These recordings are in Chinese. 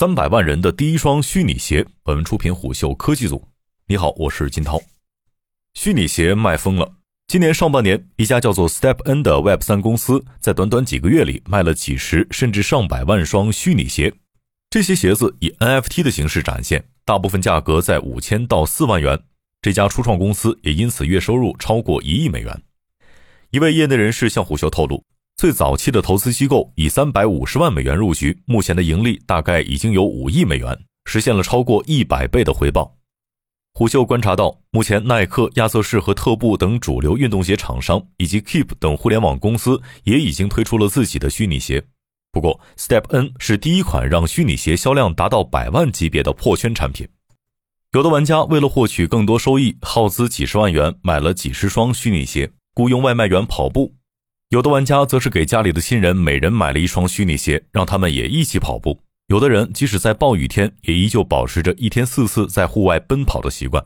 三百万人的第一双虚拟鞋。本文出品虎嗅科技组。你好，我是金涛。虚拟鞋卖疯了。今年上半年，一家叫做 Step N 的 Web 三公司在短短几个月里卖了几十甚至上百万双虚拟鞋。这些鞋子以 NFT 的形式展现，大部分价格在五千到四万元。这家初创公司也因此月收入超过一亿美元。一位业内人士向虎嗅透露。最早期的投资机构以三百五十万美元入局，目前的盈利大概已经有五亿美元，实现了超过一百倍的回报。虎嗅观察到，目前耐克、亚瑟士和特步等主流运动鞋厂商，以及 Keep 等互联网公司也已经推出了自己的虚拟鞋。不过，Step N 是第一款让虚拟鞋销量达到百万级别的破圈产品。有的玩家为了获取更多收益，耗资几十万元买了几十双虚拟鞋，雇佣外卖员跑步。有的玩家则是给家里的亲人每人买了一双虚拟鞋，让他们也一起跑步。有的人即使在暴雨天，也依旧保持着一天四次在户外奔跑的习惯。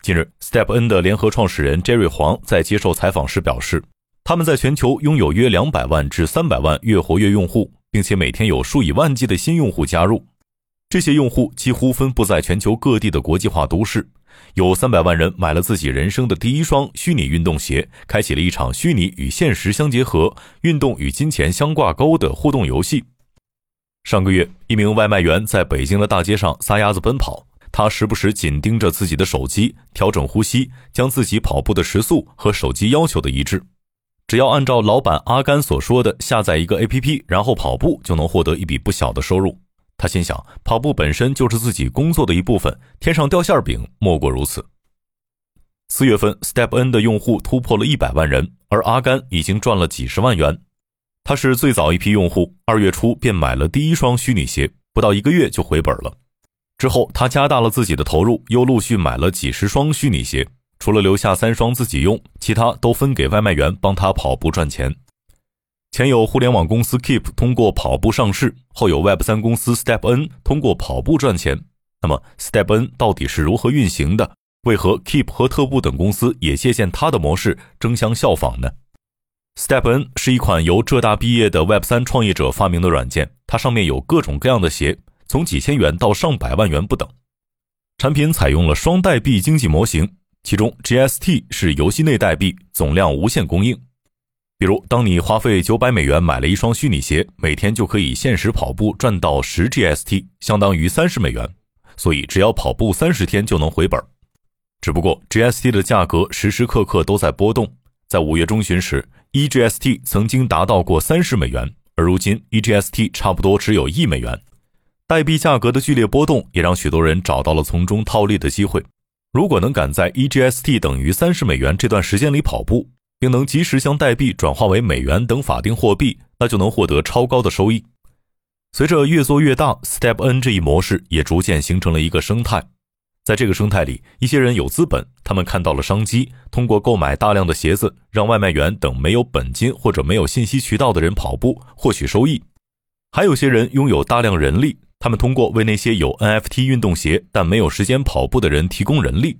近日，Step N 的联合创始人 Jerry 黄在接受采访时表示，他们在全球拥有约两百万至三百万月活跃用户，并且每天有数以万计的新用户加入。这些用户几乎分布在全球各地的国际化都市。有三百万人买了自己人生的第一双虚拟运动鞋，开启了一场虚拟与现实相结合、运动与金钱相挂钩的互动游戏。上个月，一名外卖员在北京的大街上撒丫子奔跑，他时不时紧盯着自己的手机，调整呼吸，将自己跑步的时速和手机要求的一致。只要按照老板阿甘所说的下载一个 APP，然后跑步，就能获得一笔不小的收入。他心想，跑步本身就是自己工作的一部分，天上掉馅饼莫过如此。四月份，Step N 的用户突破了一百万人，而阿甘已经赚了几十万元。他是最早一批用户，二月初便买了第一双虚拟鞋，不到一个月就回本了。之后，他加大了自己的投入，又陆续买了几十双虚拟鞋，除了留下三双自己用，其他都分给外卖员帮他跑步赚钱。前有互联网公司 Keep 通过跑步上市，后有 Web 三公司 Step N 通过跑步赚钱。那么 Step N 到底是如何运行的？为何 Keep 和特步等公司也借鉴它的模式，争相效仿呢？Step N 是一款由浙大毕业的 Web 三创业者发明的软件，它上面有各种各样的鞋，从几千元到上百万元不等。产品采用了双代币经济模型，其中 GST 是游戏内代币，总量无限供应。比如，当你花费九百美元买了一双虚拟鞋，每天就可以限时跑步赚到十 GST，相当于三十美元。所以，只要跑步三十天就能回本。只不过，GST 的价格时时刻刻都在波动。在五月中旬时，一 GST 曾经达到过三十美元，而如今一 GST 差不多只有一美元。代币价格的剧烈波动，也让许多人找到了从中套利的机会。如果能赶在一 GST 等于三十美元这段时间里跑步，并能及时将代币转化为美元等法定货币，那就能获得超高的收益。随着越做越大，Step N 这一模式也逐渐形成了一个生态。在这个生态里，一些人有资本，他们看到了商机，通过购买大量的鞋子，让外卖员等没有本金或者没有信息渠道的人跑步，获取收益。还有些人拥有大量人力，他们通过为那些有 NFT 运动鞋但没有时间跑步的人提供人力。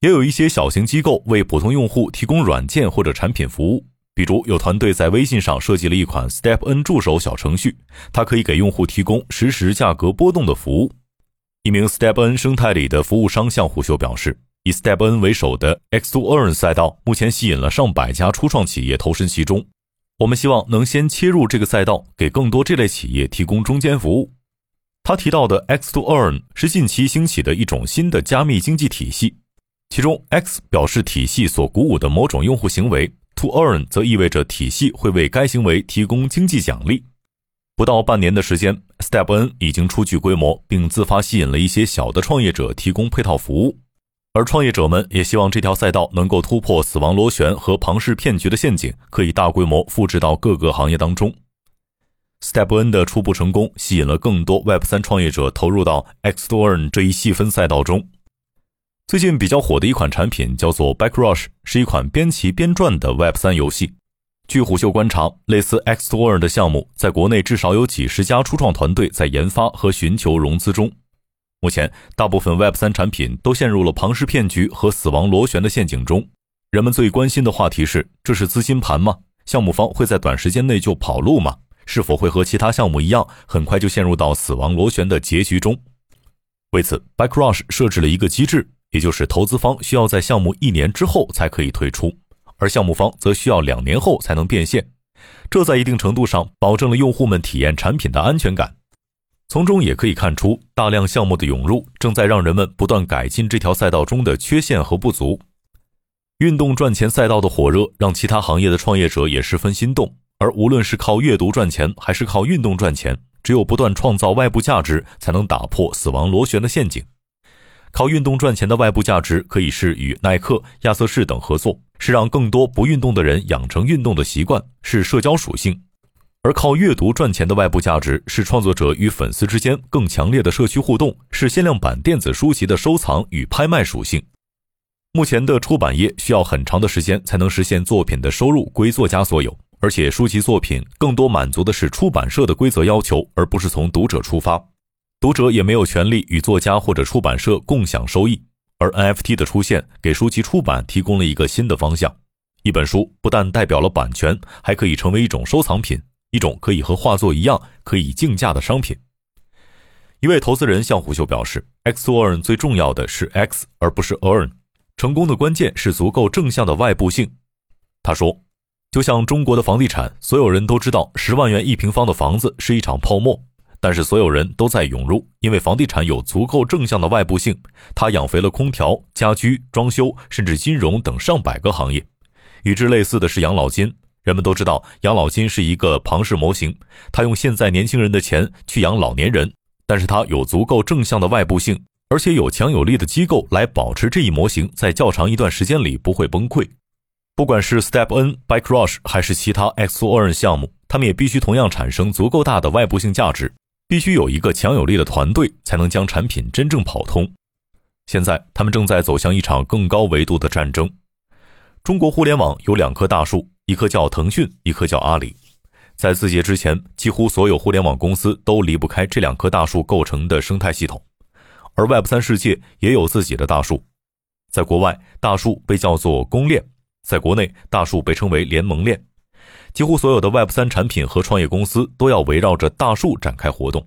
也有一些小型机构为普通用户提供软件或者产品服务，比如有团队在微信上设计了一款 Step N 助手小程序，它可以给用户提供实时价格波动的服务。一名 Step N 生态里的服务商向虎嗅表示，以 Step N 为首的 X2Earn 赛道目前吸引了上百家初创企业投身其中。我们希望能先切入这个赛道，给更多这类企业提供中间服务。他提到的 X2Earn 是近期兴起的一种新的加密经济体系。其中，X 表示体系所鼓舞的某种用户行为，To Earn 则意味着体系会为该行为提供经济奖励。不到半年的时间，Step N 已经初具规模，并自发吸引了一些小的创业者提供配套服务。而创业者们也希望这条赛道能够突破死亡螺旋和庞氏骗局的陷阱，可以大规模复制到各个行业当中。Step N 的初步成功，吸引了更多 Web 三创业者投入到 X To Earn 这一细分赛道中。最近比较火的一款产品叫做 Backrush，是一款边骑边转的 Web 三游戏。据虎嗅观察，类似 X t o r 的项目，在国内至少有几十家初创团队在研发和寻求融资中。目前，大部分 Web 三产品都陷入了庞氏骗局和死亡螺旋的陷阱中。人们最关心的话题是：这是资金盘吗？项目方会在短时间内就跑路吗？是否会和其他项目一样，很快就陷入到死亡螺旋的结局中？为此，Backrush 设置了一个机制，也就是投资方需要在项目一年之后才可以退出，而项目方则需要两年后才能变现。这在一定程度上保证了用户们体验产品的安全感。从中也可以看出，大量项目的涌入正在让人们不断改进这条赛道中的缺陷和不足。运动赚钱赛道的火热，让其他行业的创业者也十分心动。而无论是靠阅读赚钱，还是靠运动赚钱，只有不断创造外部价值，才能打破死亡螺旋的陷阱。靠运动赚钱的外部价值，可以是与耐克、亚瑟士等合作，是让更多不运动的人养成运动的习惯，是社交属性；而靠阅读赚钱的外部价值，是创作者与粉丝之间更强烈的社区互动，是限量版电子书籍的收藏与拍卖属性。目前的出版业需要很长的时间才能实现作品的收入归作家所有，而且书籍作品更多满足的是出版社的规则要求，而不是从读者出发。读者也没有权利与作家或者出版社共享收益，而 NFT 的出现给书籍出版提供了一个新的方向。一本书不但代表了版权，还可以成为一种收藏品，一种可以和画作一样可以竞价的商品。一位投资人向虎秀表示：“X earn 最重要的是 X，而不是 earn。成功的关键是足够正向的外部性。”他说：“就像中国的房地产，所有人都知道十万元一平方的房子是一场泡沫。”但是所有人都在涌入，因为房地产有足够正向的外部性，它养肥了空调、家居、装修，甚至金融等上百个行业。与之类似的是养老金，人们都知道养老金是一个庞氏模型，它用现在年轻人的钱去养老年人，但是它有足够正向的外部性，而且有强有力的机构来保持这一模型在较长一段时间里不会崩溃。不管是 Step N、Bike Rush 还是其他 X O Earn 项目，他们也必须同样产生足够大的外部性价值。必须有一个强有力的团队，才能将产品真正跑通。现在，他们正在走向一场更高维度的战争。中国互联网有两棵大树，一棵叫腾讯，一棵叫阿里。在字节之前，几乎所有互联网公司都离不开这两棵大树构成的生态系统。而 Web 三世界也有自己的大树。在国外，大树被叫做公链；在国内，大树被称为联盟链。几乎所有的 Web 三产品和创业公司都要围绕着大树展开活动。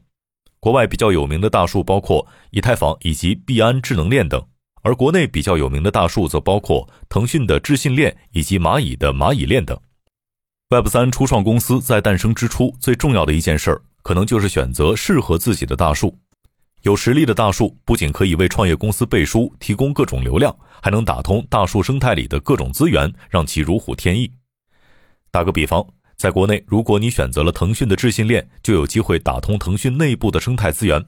国外比较有名的大树包括以太坊以及币安智能链等，而国内比较有名的大树则包括腾讯的智信链以及蚂蚁的蚂蚁链等。Web 三初创公司在诞生之初，最重要的一件事儿，可能就是选择适合自己的大树。有实力的大树不仅可以为创业公司背书，提供各种流量，还能打通大树生态里的各种资源，让其如虎添翼。打个比方，在国内，如果你选择了腾讯的智信链，就有机会打通腾讯内部的生态资源。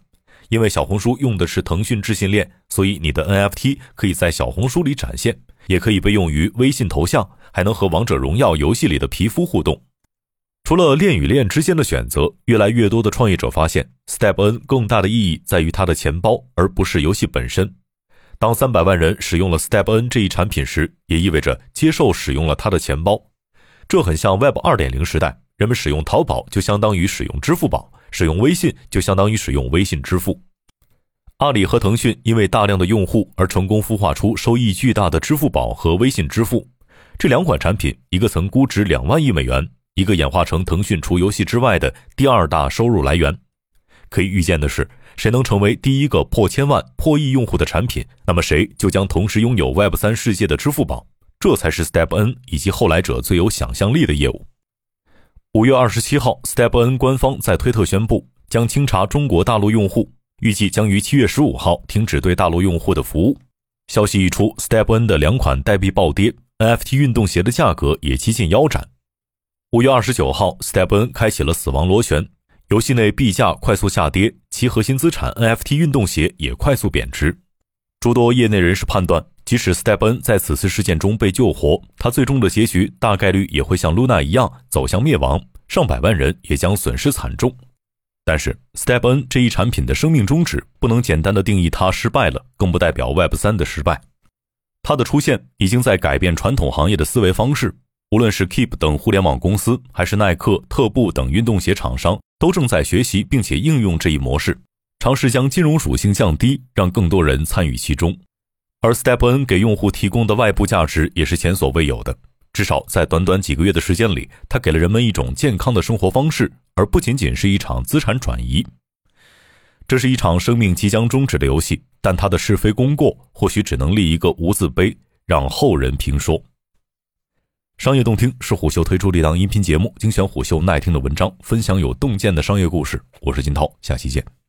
因为小红书用的是腾讯智信链，所以你的 NFT 可以在小红书里展现，也可以被用于微信头像，还能和王者荣耀游戏里的皮肤互动。除了链与链之间的选择，越来越多的创业者发现，Step N 更大的意义在于它的钱包，而不是游戏本身。当三百万人使用了 Step N 这一产品时，也意味着接受使用了它的钱包。这很像 Web 二点零时代，人们使用淘宝就相当于使用支付宝，使用微信就相当于使用微信支付。阿里和腾讯因为大量的用户而成功孵化出收益巨大的支付宝和微信支付。这两款产品，一个曾估值两万亿美元，一个演化成腾讯除游戏之外的第二大收入来源。可以预见的是，谁能成为第一个破千万、破亿用户的产品，那么谁就将同时拥有 Web 三世界的支付宝。这才是 Step N 以及后来者最有想象力的业务。五月二十七号，Step N 官方在推特宣布将清查中国大陆用户，预计将于七月十五号停止对大陆用户的服务。消息一出，Step N 的两款代币暴跌，NFT 运动鞋的价格也接近腰斩。五月二十九号，Step N 开启了死亡螺旋，游戏内币价快速下跌，其核心资产 NFT 运动鞋也快速贬值。诸多业内人士判断。即使 Step N 在此次事件中被救活，他最终的结局大概率也会像 Luna 一样走向灭亡，上百万人也将损失惨重。但是 Step N 这一产品的生命终止不能简单的定义它失败了，更不代表 Web 三的失败。它的出现已经在改变传统行业的思维方式，无论是 Keep 等互联网公司，还是耐克、特步等运动鞋厂商，都正在学习并且应用这一模式，尝试将金融属性降低，让更多人参与其中。而 Step N 给用户提供的外部价值也是前所未有的。至少在短短几个月的时间里，它给了人们一种健康的生活方式，而不仅仅是一场资产转移。这是一场生命即将终止的游戏，但它的是非功过或许只能立一个无字碑，让后人评说。商业洞听是虎嗅推出的一档音频节目，精选虎嗅耐听的文章，分享有洞见的商业故事。我是金涛，下期见。